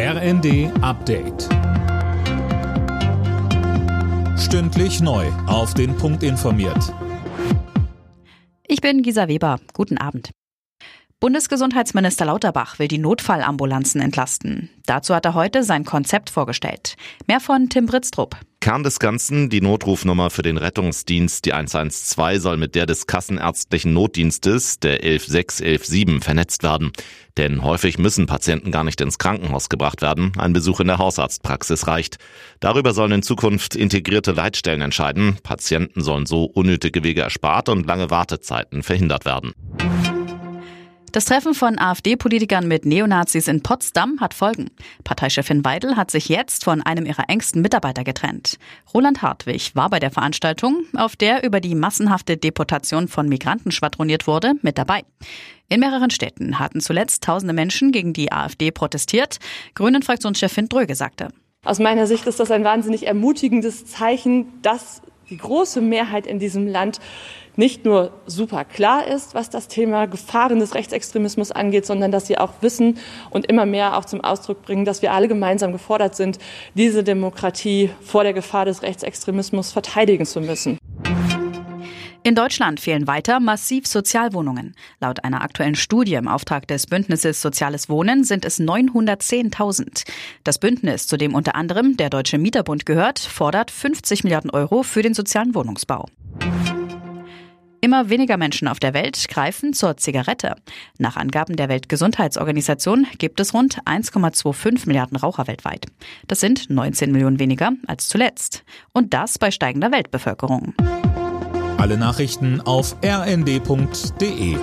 RND Update. Stündlich neu. Auf den Punkt informiert. Ich bin Gisa Weber. Guten Abend. Bundesgesundheitsminister Lauterbach will die Notfallambulanzen entlasten. Dazu hat er heute sein Konzept vorgestellt. Mehr von Tim Britztrup. Kern des Ganzen, die Notrufnummer für den Rettungsdienst, die 112, soll mit der des kassenärztlichen Notdienstes, der 11617, vernetzt werden. Denn häufig müssen Patienten gar nicht ins Krankenhaus gebracht werden. Ein Besuch in der Hausarztpraxis reicht. Darüber sollen in Zukunft integrierte Leitstellen entscheiden. Patienten sollen so unnötige Wege erspart und lange Wartezeiten verhindert werden. Das Treffen von AfD-Politikern mit Neonazis in Potsdam hat Folgen. Parteichefin Weidel hat sich jetzt von einem ihrer engsten Mitarbeiter getrennt. Roland Hartwig war bei der Veranstaltung, auf der über die massenhafte Deportation von Migranten schwadroniert wurde, mit dabei. In mehreren Städten hatten zuletzt tausende Menschen gegen die AfD protestiert. Grünen-Fraktionschefin Dröge sagte. Aus meiner Sicht ist das ein wahnsinnig ermutigendes Zeichen, dass die große Mehrheit in diesem Land nicht nur super klar ist, was das Thema Gefahren des Rechtsextremismus angeht, sondern dass sie auch wissen und immer mehr auch zum Ausdruck bringen, dass wir alle gemeinsam gefordert sind, diese Demokratie vor der Gefahr des Rechtsextremismus verteidigen zu müssen. In Deutschland fehlen weiter massiv Sozialwohnungen. Laut einer aktuellen Studie im Auftrag des Bündnisses Soziales Wohnen sind es 910.000. Das Bündnis, zu dem unter anderem der Deutsche Mieterbund gehört, fordert 50 Milliarden Euro für den sozialen Wohnungsbau. Immer weniger Menschen auf der Welt greifen zur Zigarette. Nach Angaben der Weltgesundheitsorganisation gibt es rund 1,25 Milliarden Raucher weltweit. Das sind 19 Millionen weniger als zuletzt. Und das bei steigender Weltbevölkerung. Alle Nachrichten auf rnd.de